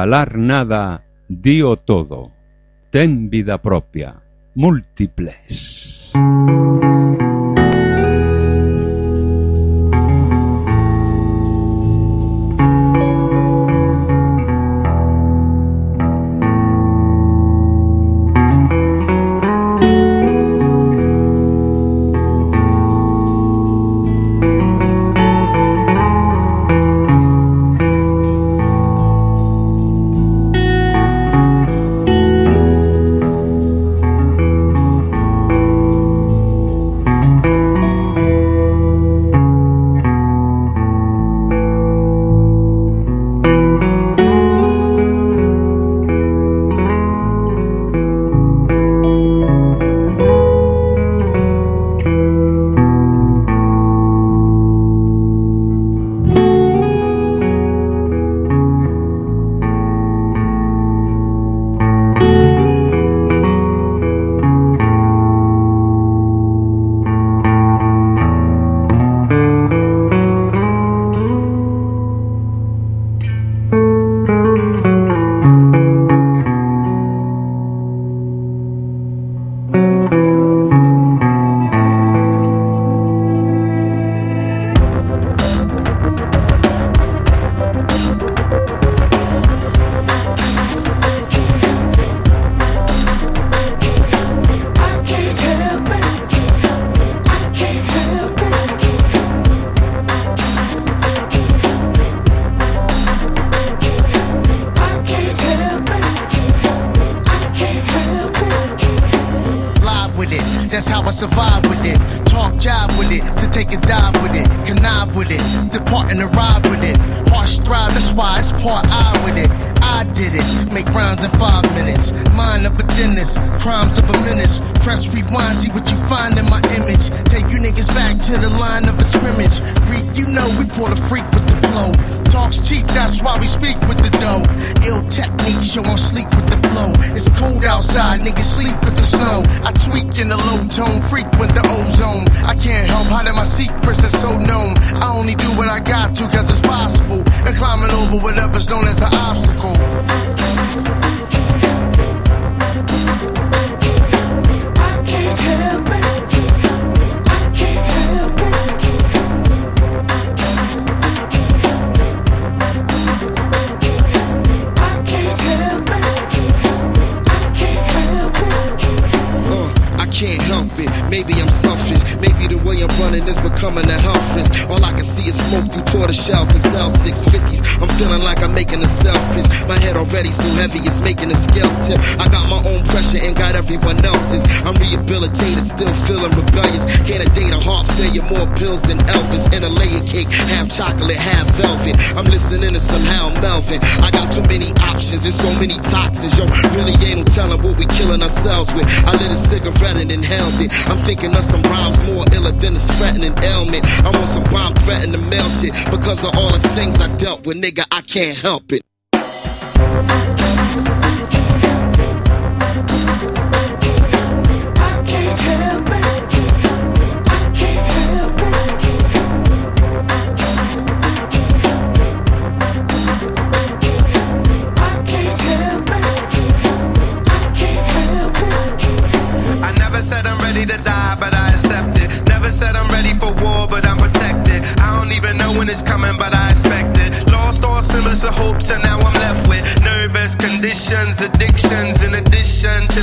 falar nada, dío todo. Ten vida propia, múltiples. Crimes of a menace. Press rewind, see what you find in my image. Take you niggas back to the line of a scrimmage. Freak, you know we pull a freak with the flow. Talks cheap, that's why we speak with the dough. Ill technique, show I'm sleep with the flow. It's cold outside, niggas sleep with the snow. I tweak in the low tone, freak with the ozone. I can't help hiding my secrets that's so known. I only do what I got to cause it's possible. And climbing over whatever's known as an obstacle. I can't Maybe the way I'm running is becoming a health risk. All I can see is smoke through tortoiseshell Gazelle 650s. I'm feeling like I'm making a sales pitch. My head already so heavy, it's making the scales tip. I got my own pressure and got everyone else's. I'm rehabilitated, still feeling rebellious. Can't a date a heart failure, more pills than Elvis. In a layer cake, half chocolate, half velvet. I'm listening to some Hal Melvin. I got too many options, there's so many toxins. Yo, really ain't no telling what we killing ourselves with. I lit a cigarette and inhaled it. I'm thinking of some rhymes more iller than a threatening ailment. I'm on some bomb threatening the mail shit because of all the things I dealt with, nigga. I can't help it.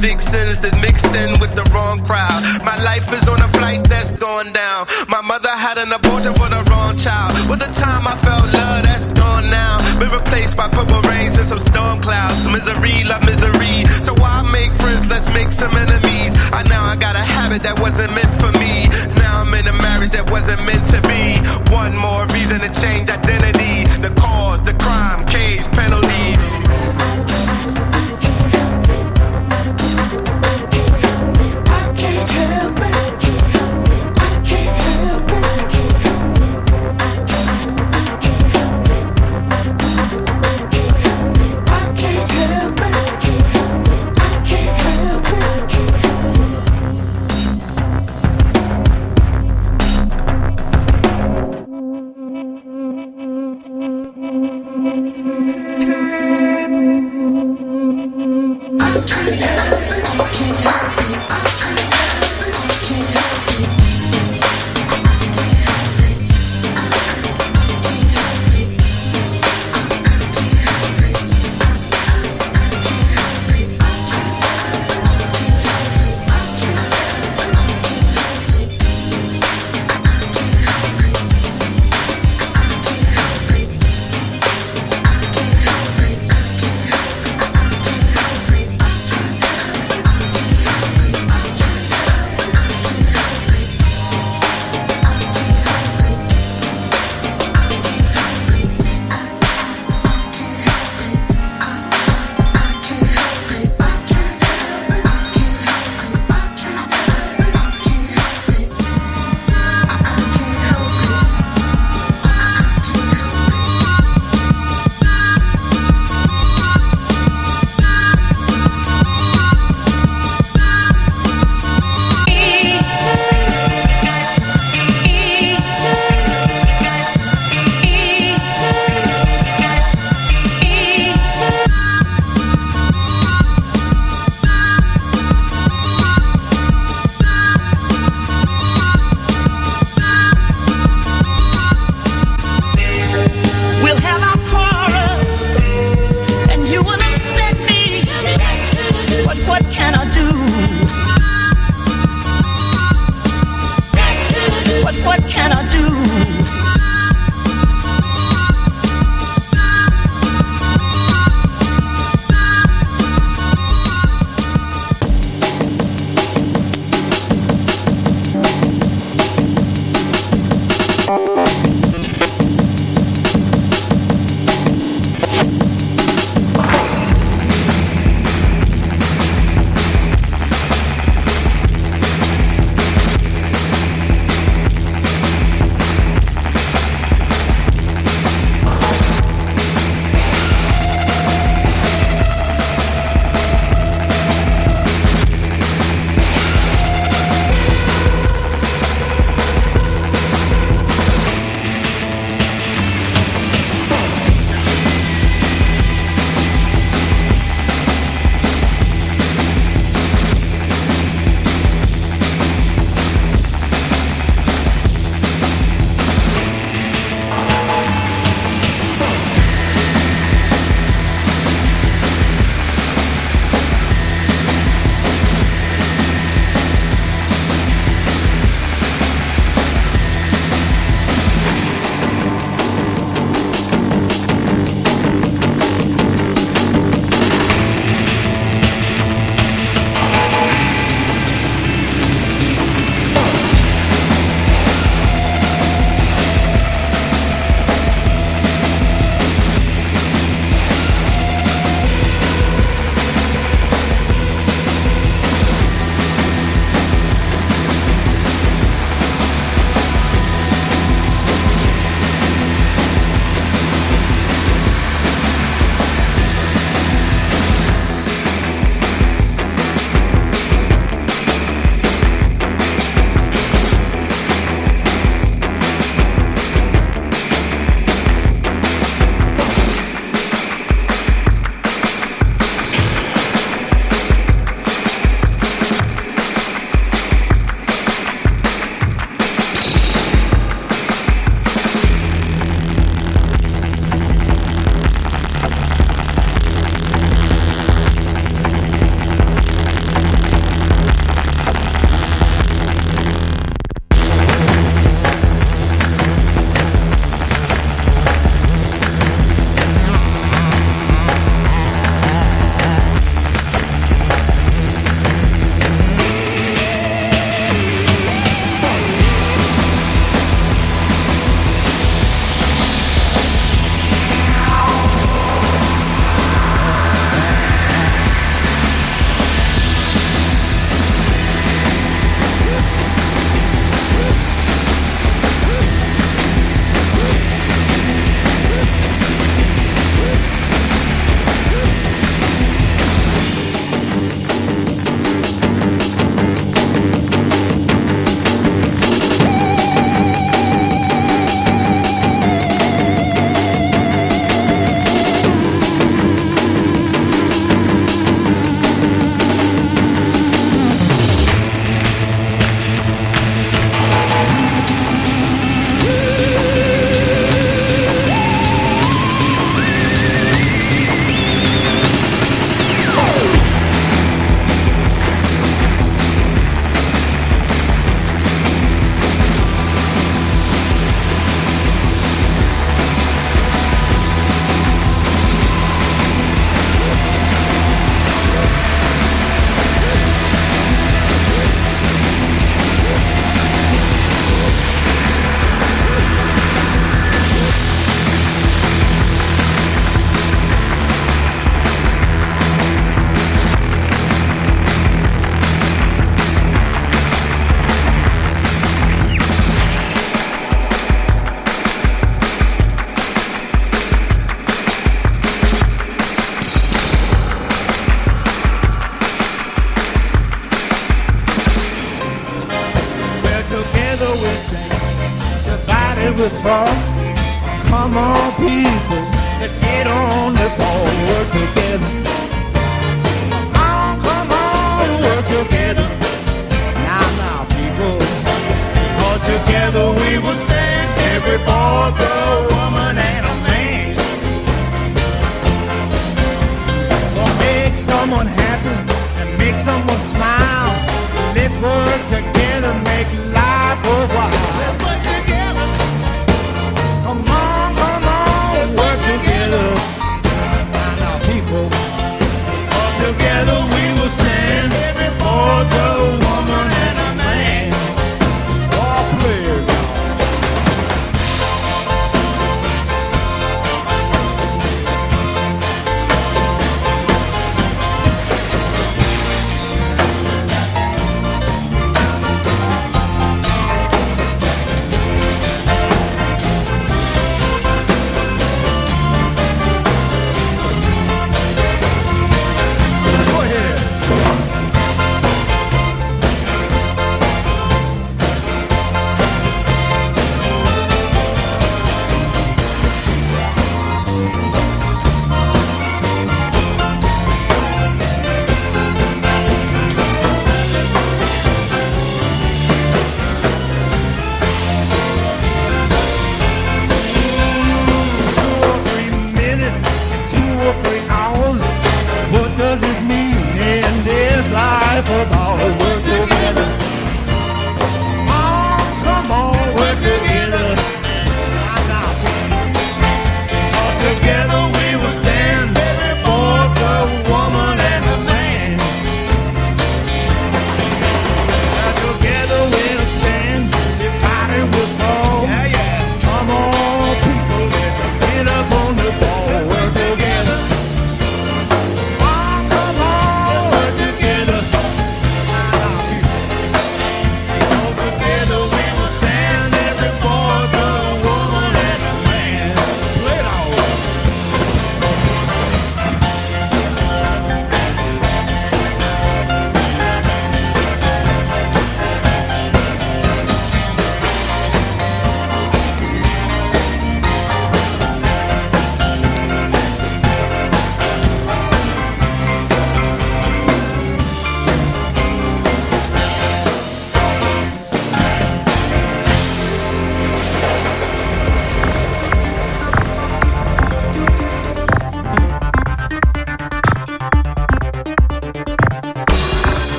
Vixens that mixed in with the wrong crowd. My life is on a flight that's going down. My mother had an abortion for the wrong child. With the time I felt love, that's gone now. Been replaced by purple rains and some storm clouds. Misery, love misery. So why make friends? Let's make some enemies. I now I got a habit that wasn't meant for me. Now I'm in a marriage that wasn't meant to be. One more reason to change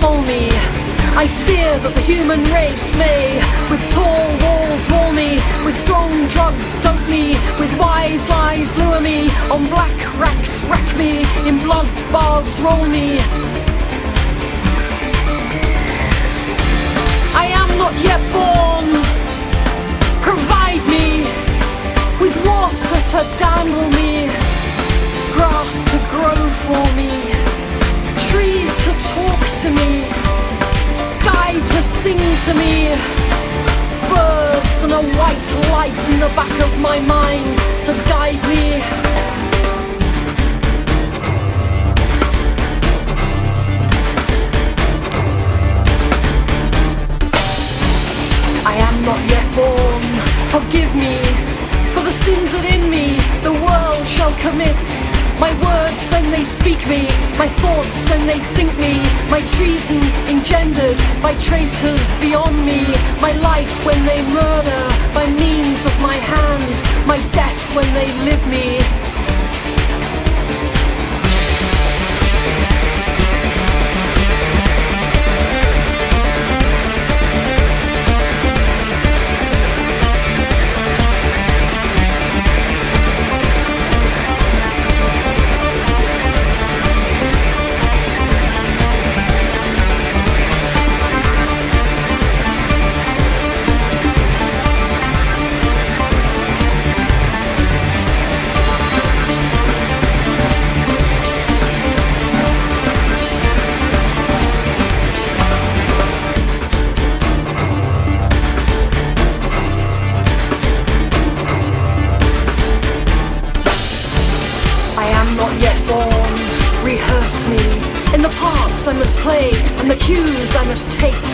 Console me. I fear that the human race may, with tall walls, wall me, with strong drugs, dope me, with wise lies, lure me, on black racks, rack me, in blood baths, roll me. I am not yet born. Provide me with water to dangle me, grass to grow for me, trees to talk to me, sky to sing to me, birds and a white light in the back of my mind to guide me. I am not yet born. Forgive me for the sins that in me the world shall commit. My words when they speak me, my thoughts when they think me, my treason engendered by traitors beyond me, my life when they murder by means of my hands, my death when they live me. I must take.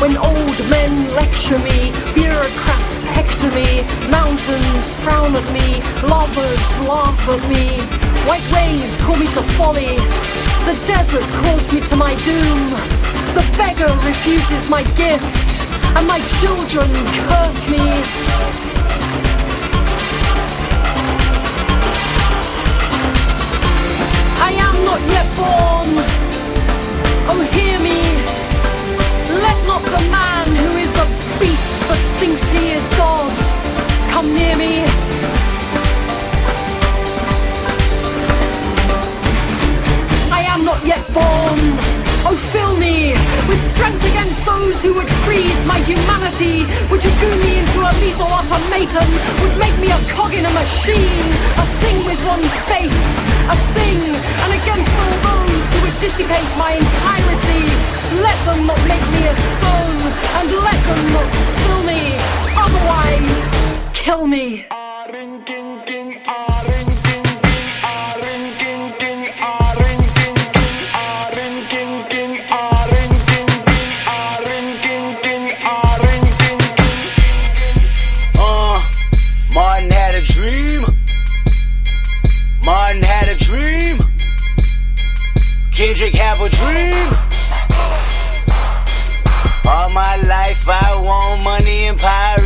When old men lecture me, bureaucrats hector me, mountains frown at me, lovers laugh at me, white waves call me to folly, the desert calls me to my doom, the beggar refuses my gift, and my children curse me. I am not yet born. Beast but thinks he is God come near me. I am not yet born. Oh, fill me with strength against those who would freeze my humanity, would dragoon me into a lethal automaton, would make me a cog in a machine, a thing with one face, a thing, and against all those who would dissipate my entirety. Let them not make me a stone, and let them not spill me, otherwise, kill me. A dream. All my life I want money and power,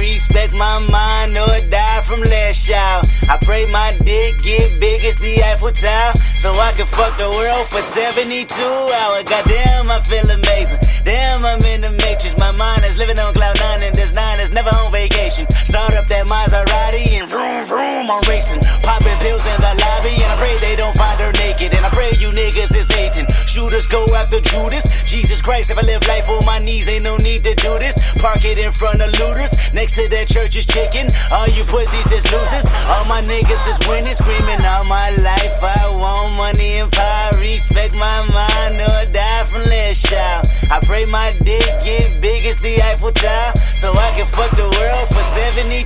pray my dick get big as the Eiffel Tower, so I can fuck the world for 72 hours. Goddamn, I feel amazing. Damn, I'm in the matrix. My mind is living on cloud nine, and this nine is never on vacation. Start up that Maserati and vroom vroom, I'm racing. Popping pills in the lobby, and I pray they don't find her naked. And I pray you niggas is hating. Shooters go after Judas. Jesus Christ, if I live life on my knees, ain't no need to do this. Park it in front of Lueders. Next to that Church's Chicken. All you pussies is losers. All my niggas is winning, screaming all my life. I want money and power, respect my mind or die from last child. I pray my dick get big as the Eiffel Tower, so I can fuck the world for 72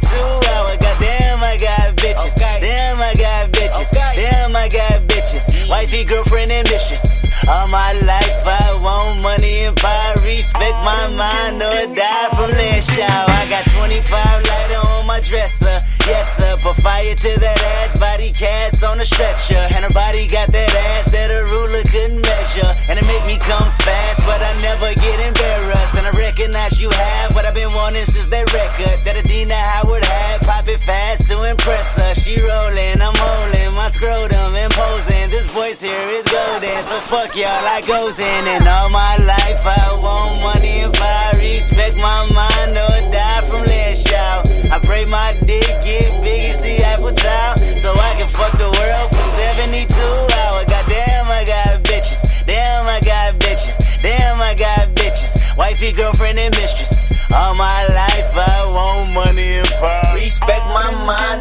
hours. Goddamn, I got bitches. Damn, I got bitches. Damn, I got bitches. Wifey, girlfriend, and mistress. All my life, I want money and power, respect my mind or die from last child. I got 25 lighter on my dresser. Yes, sir. Put fire to that ass, body cast on a stretcher. And her body got that ass that a ruler couldn't measure. And it make me come fast, but I never get embarrassed. And I recognize you have what I've been wanting since that record that Adina Howard had. Pop it fast to impress her. She rolling, I'm holding my scrotum imposing. This voice here is golden, so fuck y'all, I goes in. And all my life I want money and power, respect my mind or die from last child. I pray my dick get big as the Eiffel Tower, so I can fuck the world for 72 hours. Goddamn, I got bitches. Damn, I got bitches. Damn, I got bitches. Wifey, girlfriend, and mistress. All my life I want money and power.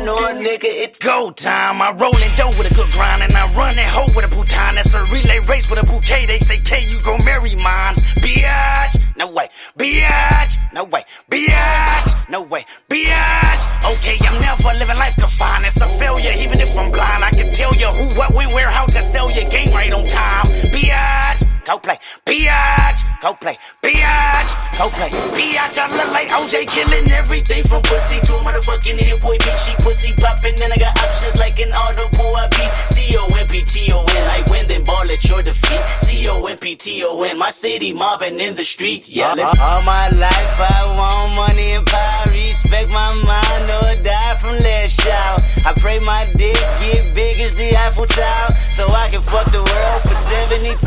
My mind, nigga, it's go time. I roll in dough with a good grind, and I run that hoe with a bouton. That's a relay race with a bouquet. They say, K, you gon' marry mines. Biatch, no way. Biatch, no way. Biatch, no way. Biatch. Okay, I'm never living life confined. It's a failure, even if I'm blind. I can tell you who, what, when, where, how to sell your game right on time. Biatch. Go play, biatch, go play, biatch, go play, biatch. I look like OJ killing everything from pussy to motherfucking Hit-Boy beat. She pussy popping, then I got options like an audible. I beat C O M P T O N. I win, ball at your defeat. C O M P T O N. My city mobbing in the street, yelling. All my life I want money and power, respect my mind or die from last shout. I pray my dick get big as the Eiffel Tower, so I can fuck the world for 72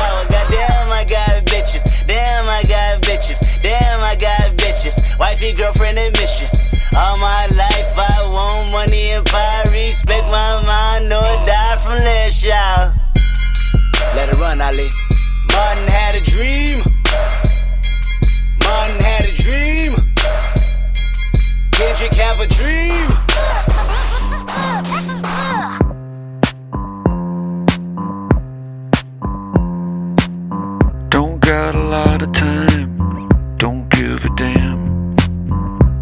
hours. Goddamn, I got bitches. Damn, I got bitches. Damn, I got bitches. Wifey, girlfriend, and mistress. All my life I want money and power, respect my mind or die from last shout. Let it run, Ali. Martin had a dream. Martin had a dream. Kendrick have a dream. Don't got a lot of time, don't give a damn.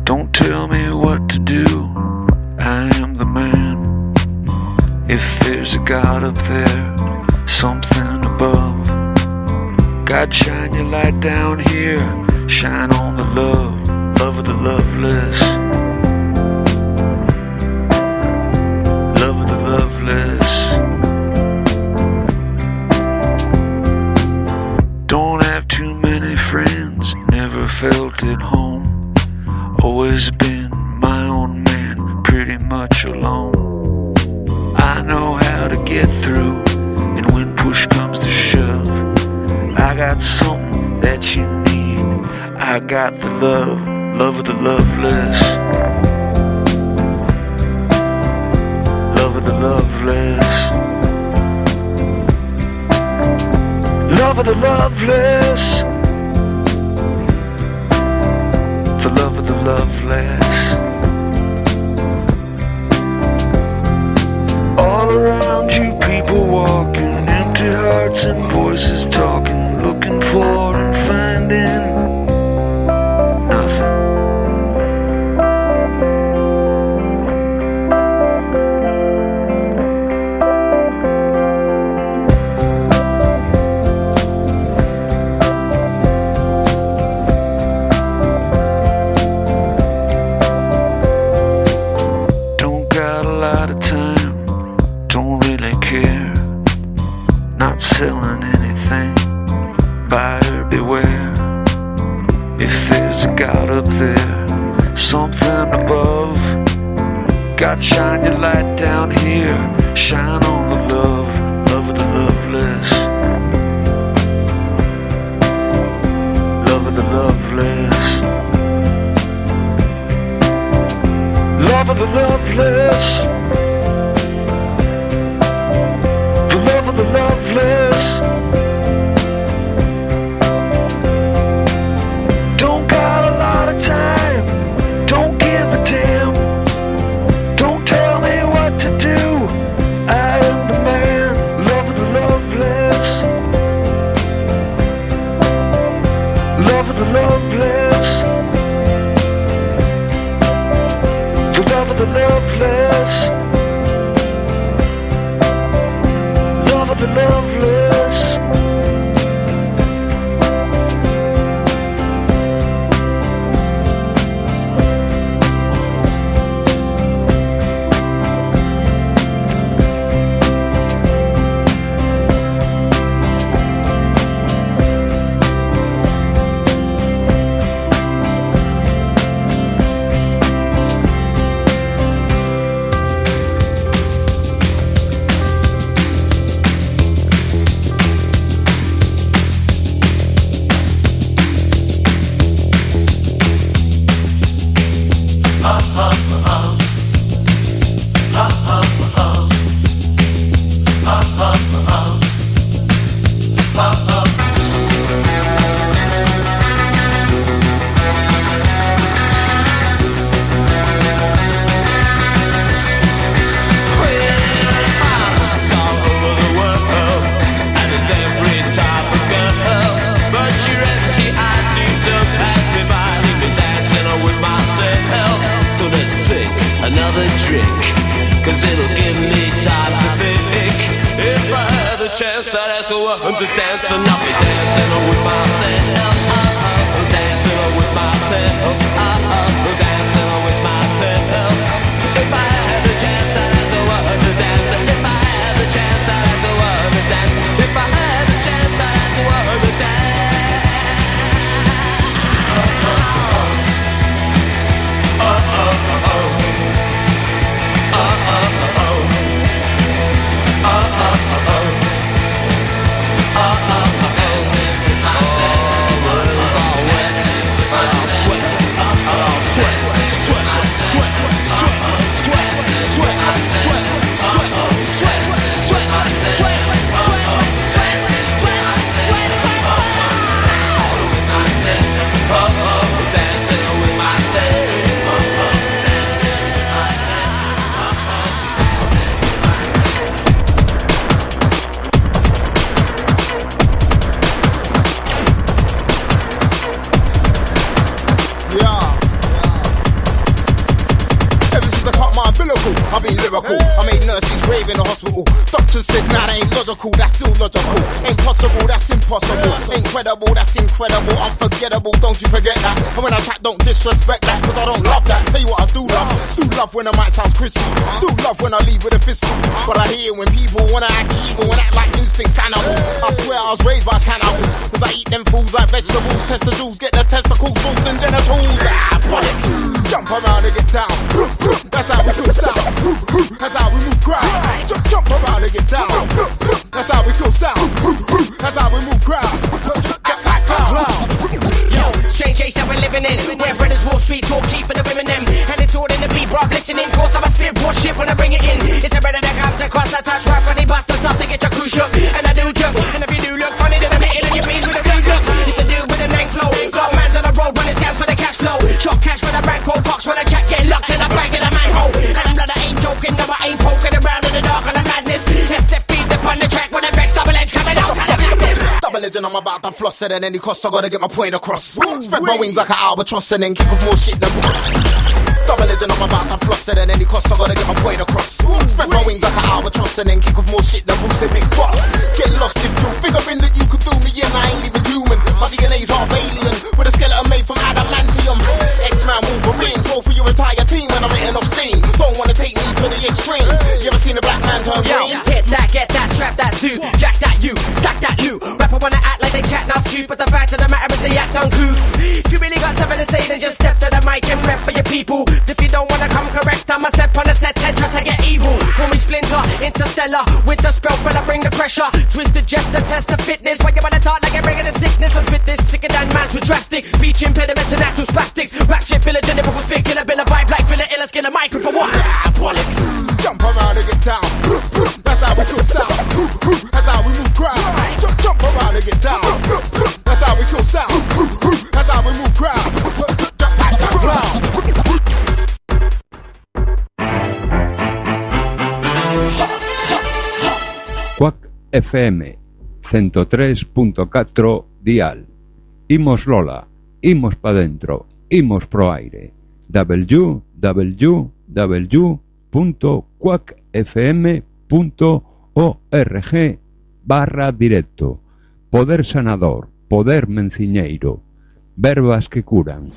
Don't tell me what to do, I am the man. If there's a God up there, something above. God, shine your light down here, shine on the love, love of the loveless. chance. I'd ask for her to dance, and I'll be dancing with myself. Dancing with myself. Dancing logical, that's illogical. Ain't possible, that's impossible. Incredible, that's incredible. Unforgettable, don't you forget that. And when I chat, don't disrespect that, cause I don't love that. Tell you what I do love. Do love when the mic sounds crispy. Do love when I leave with a fistful. But I hear when people wanna act evil and act like instincts animal. I swear I was raised by cannibals. Cause I eat them fools like vegetables. Test the jewels, get the testicles, balls, and genitals. Ah, bollocks. Jump around and get down. That's how we do sound. That's how we move crowd. Jump around and get down. That's how we do sound. That's how we move crowd. Yo, strange age that we're living in. Where brothers Wall Street talk cheap for the women them. And it's all in the beat, bro. Listening, cause I'm a spirit shit when I bring it in. It's a brother that comes across, I touch right for the busters, I'm about to floss it at any cost. I gotta get my point across. Spread my wings like an albatross and then kick off more shit than Double legend, I'm about to floss it at any cost. I gotta get my point across. Spread my wings like an albatross and then kick off more shit than Bruce and Big Boss. Get lost if you figuring that you could do me and I ain't even human. My DNA's half alien with a skeleton made from adamantium. X-Man Wolverine, go for your entire team when I'm hitting off steam. Don't wanna take me to the extreme. You ever seen a black man turn Yo, green? hit that, get that, strap that too. Jack that you, stack that loot. Rapper wanna act like they chat enough too, but the fact of the matter is they act uncouth. If you really got something to say, then just step to the mic and rap for your people. If you don't wanna come correct, I'ma step on the set and trust I get evil. Call me Splinter, Interstellar, with the spell fella, bring the pressure. Twist the jester, test the fitness. When you wanna talk like you're the sickness, I spit this sicker than man's with drastic speech impediments and natural spastics. Rap shit, village and lyrical spit, kill a bill of vibe like filler, illa skin a mic for what? Bollocks. Jump around and get down. That's how we kill sound. That's how we sound. That's how we move FM 103.4 dial. Imos Lola, imos pa dentro, imos pro aire. barra directo. Poder sanador, poder menciñeiro, verbas que curan.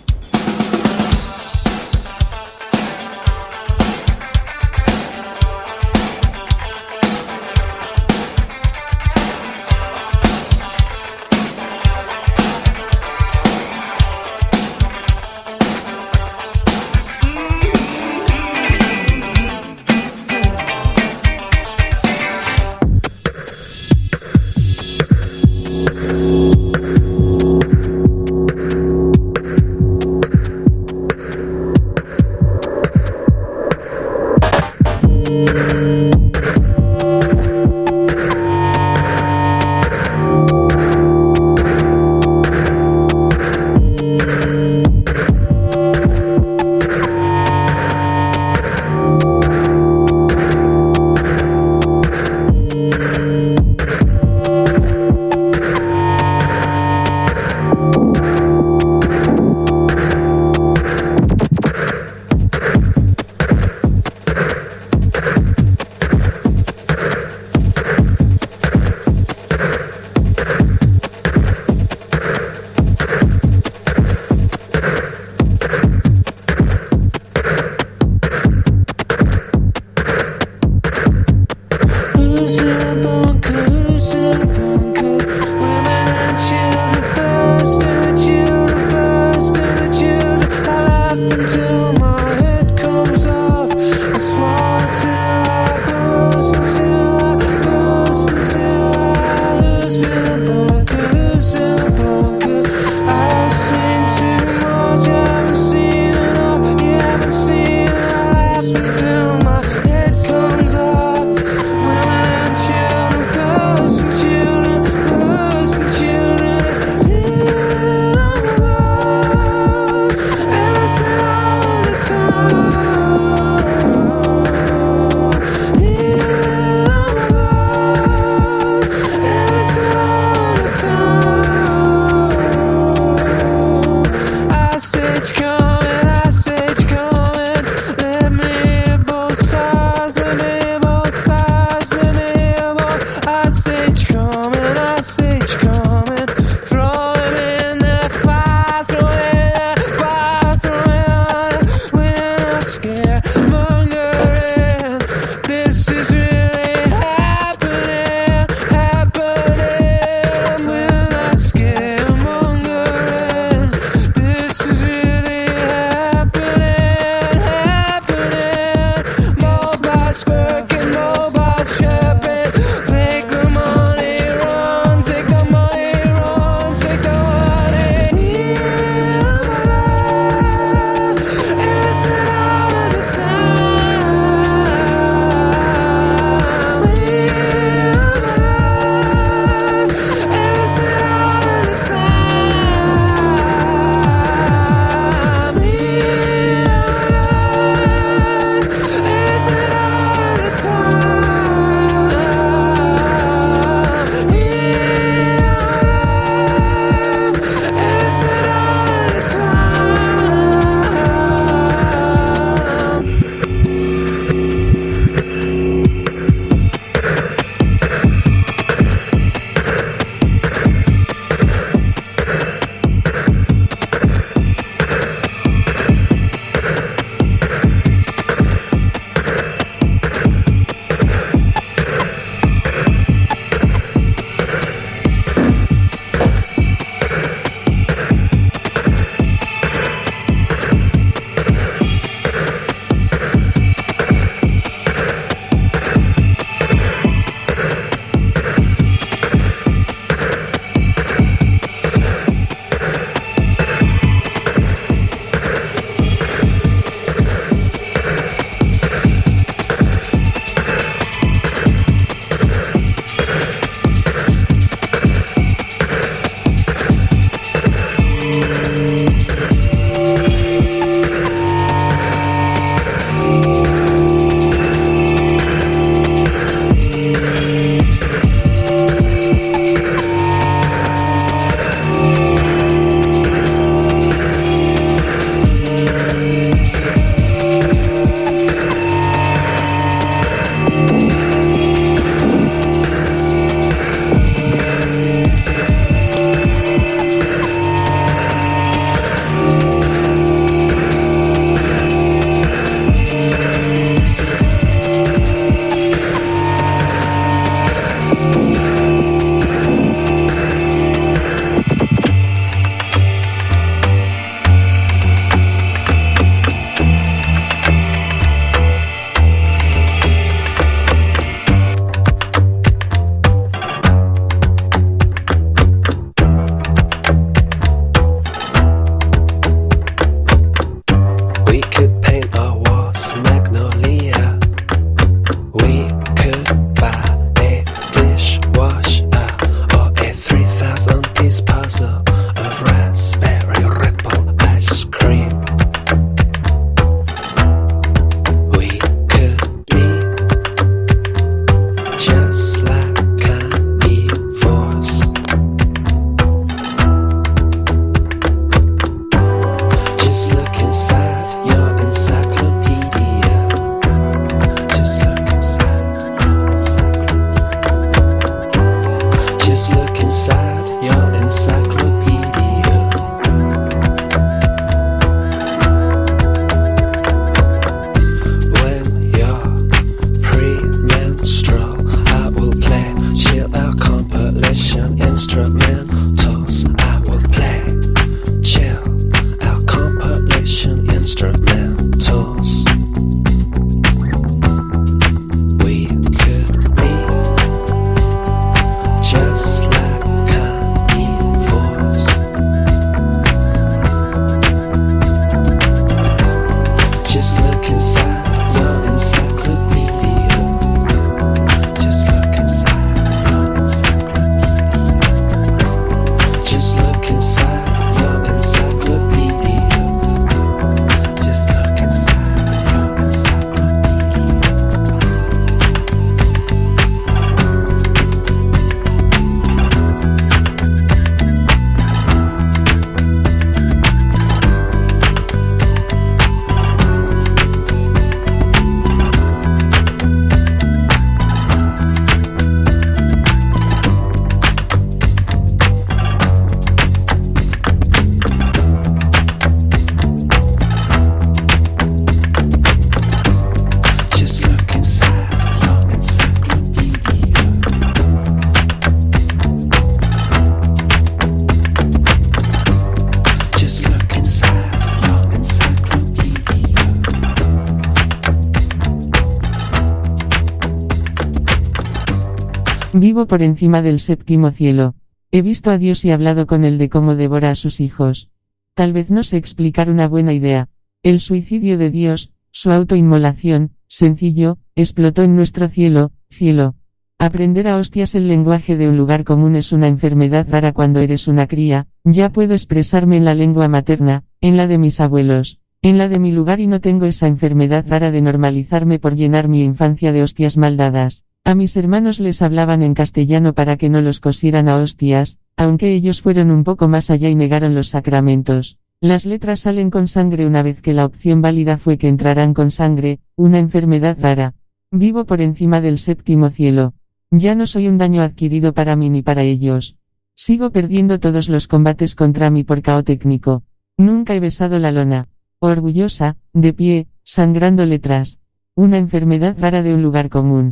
Por encima del séptimo cielo. He visto a Dios y hablado con él de cómo devora a sus hijos. Tal vez no sé explicar una buena idea. El suicidio de Dios, su autoinmolación, sencillo, explotó en nuestro cielo, cielo. Aprender a hostias el lenguaje de un lugar común es una enfermedad rara cuando eres una cría, ya puedo expresarme en la lengua materna, en la de mis abuelos, en la de mi lugar y no tengo esa enfermedad rara de normalizarme por llenar mi infancia de hostias maldadas. A mis hermanos les hablaban en castellano para que no los cosieran a hostias, aunque ellos fueron un poco más allá y negaron los sacramentos. Las letras salen con sangre una vez que la opción válida fue que entrarán con sangre, una enfermedad rara. Vivo por encima del séptimo cielo. Ya no soy un daño adquirido para mí ni para ellos. Sigo perdiendo todos los combates contra mi por cao técnico. Nunca he besado la lona. Orgullosa, de pie, sangrando letras. Una enfermedad rara de un lugar común.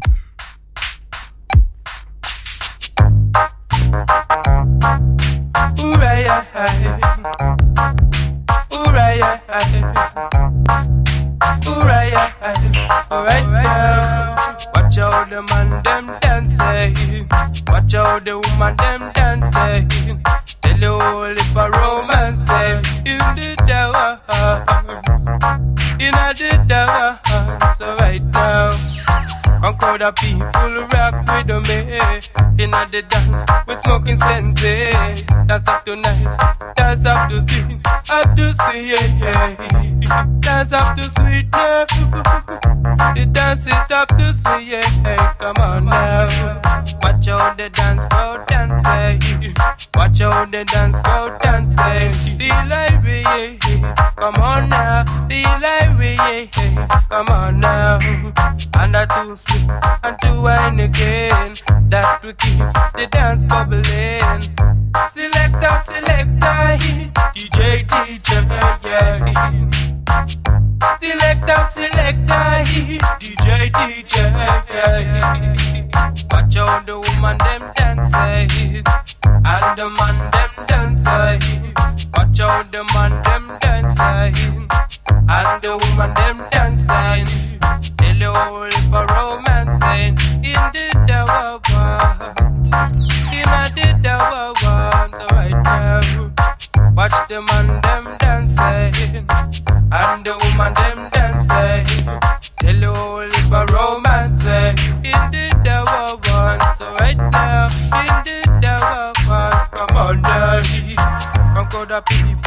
If a in the dance, in right now. Conquer the people rock with me In the dance, we smoking sensei Dance eh? up to nice, dance up to sweet Up to sweet, Dance up to sweet, yeah. The dance it up to sweet, yeah Come on now. Watch out the dance crowd dancing eh? Watch out the dance crowd dancing live, yeah Come on now The live, yeah Come on now And I two split and to wine again. That will keep the dance bubbling. Selector, selector, DJ, DJ, yeah. Selector, selector, DJ, DJ, yeah. Watch out the woman them dancing, and the man them dancing. Watch out the man them dancing, and the woman them dancing. Tell you all a romancing in the devil In the devil so right now. Watch the man them dancing and the woman them dancing. Tell you all a romancing in the devil so right now. In the devil come on now. Conquer the people.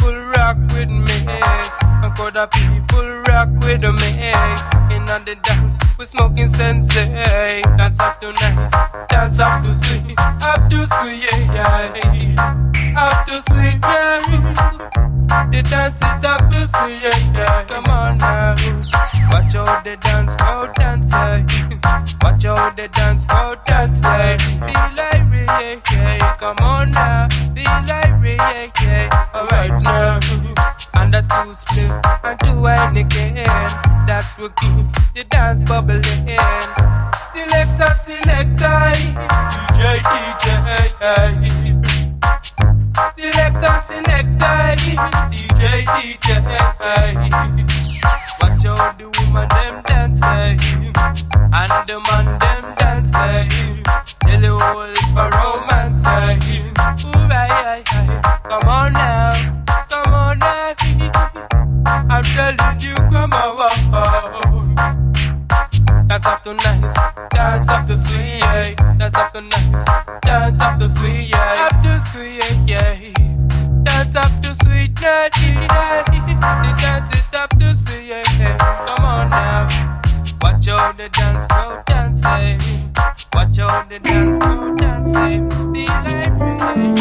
The people rock with me. In the dance, we smoking sensei. Dance up to night, dance up to sweet, up to sweet, yeah. Up to sweet, yeah. The dance is up to sweet, yeah. Come on now. Watch out the dance crowd dancing. Watch out the dance crowd dancing. Be like yeah, yeah. Come on And the two split and two wine again. That will keep the dance bubbling. Selector, selector. DJ, DJ. Selector, selector. DJ, DJ. Watch out the woman them dancing eh? and the man them dancing. Eh? Tell you all if a romance. Eh? Ooh, aye, aye, aye. Come on now, I'm telling you, come on. Dance up to nice, dance up to sweet, yeah. Dance up to nice, dance up to sweet, yeah. Up to sweet, yeah. Dance up to sweet, yeah. The dance is up to sweet, yeah. Come on now. Watch out the dance crowd dancing. Watch out the dance crowd dancing. Be like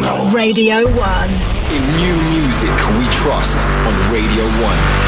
Radio 1. In new music we trust on Radio 1.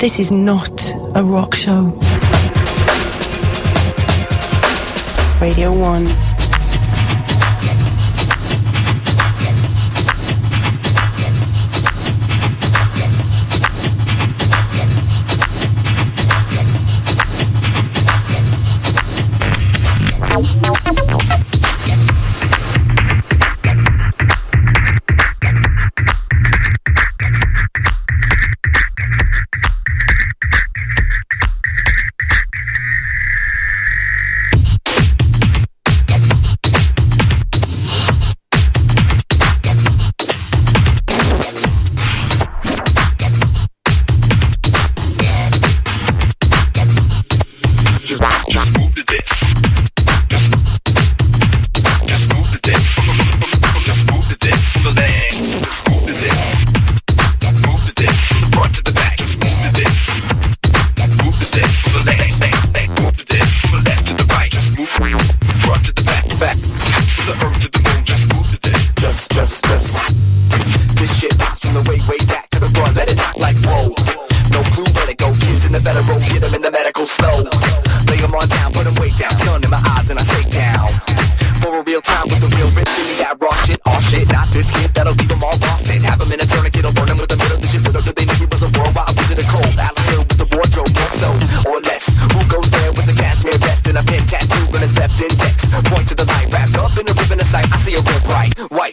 This is not a rock show. Radio 1.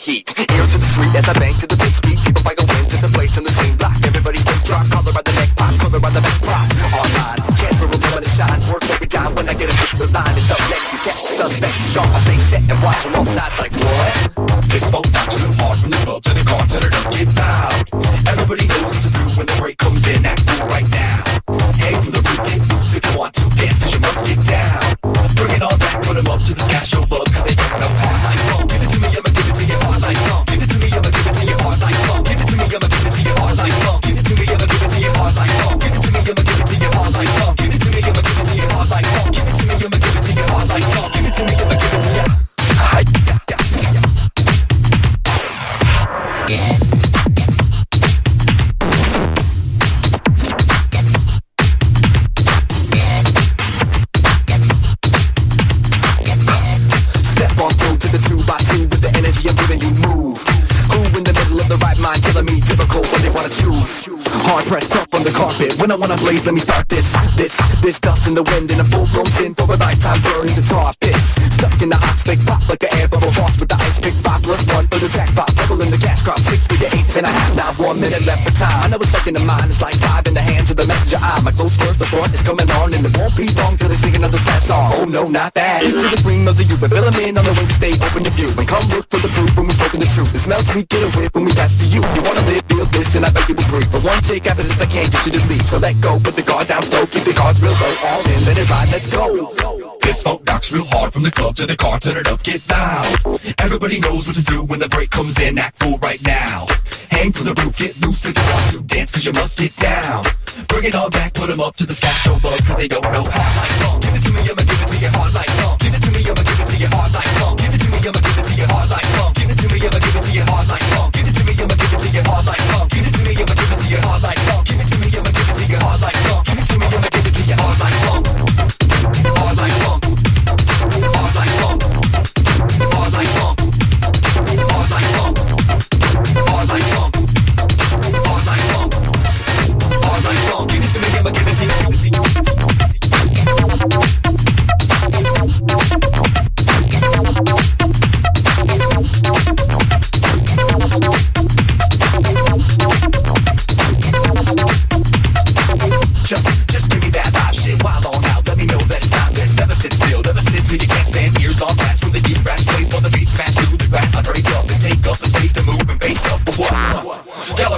heat. Ear to the street as I bang to the let it ride, let's go. This funk knocks real hard from the club to the car, turn it up, get loud. Everybody knows what to do when the break comes in, act full right now. Hang from the roof, get loose, and want to dance, cause you must get down. Bring it all back, put them up to the sky, show love, cause they don't know how. Like funk, give it to me, I'ma give it to you hard like funk. Give it to me, I'ma give it to you hard like funk. Give it to me, I'ma give it to you hard like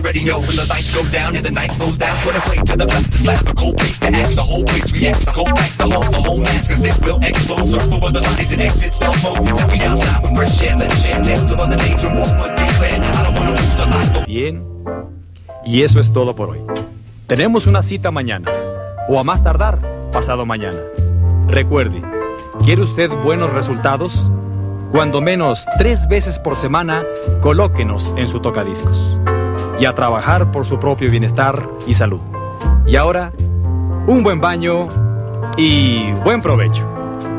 already know when the lights go down and the night slows down. Put a quake to the left to slap a cold face to act. The whole place reacts, the whole facts, the whole, the whole mask. Cause it will explode. Circle of the lies and exit stealth mode. We outside with fresh air, let shit Live on the days when war was declared. I don't wanna lose a life. Bien. Y eso es todo por hoy. Tenemos una cita mañana. O a más tardar, pasado mañana. Recuerde, ¿quiere usted buenos resultados? Cuando menos tres veces por semana, colóquenos en su tocadiscos y a trabajar por su propio bienestar y salud. Y ahora, un buen baño y buen provecho.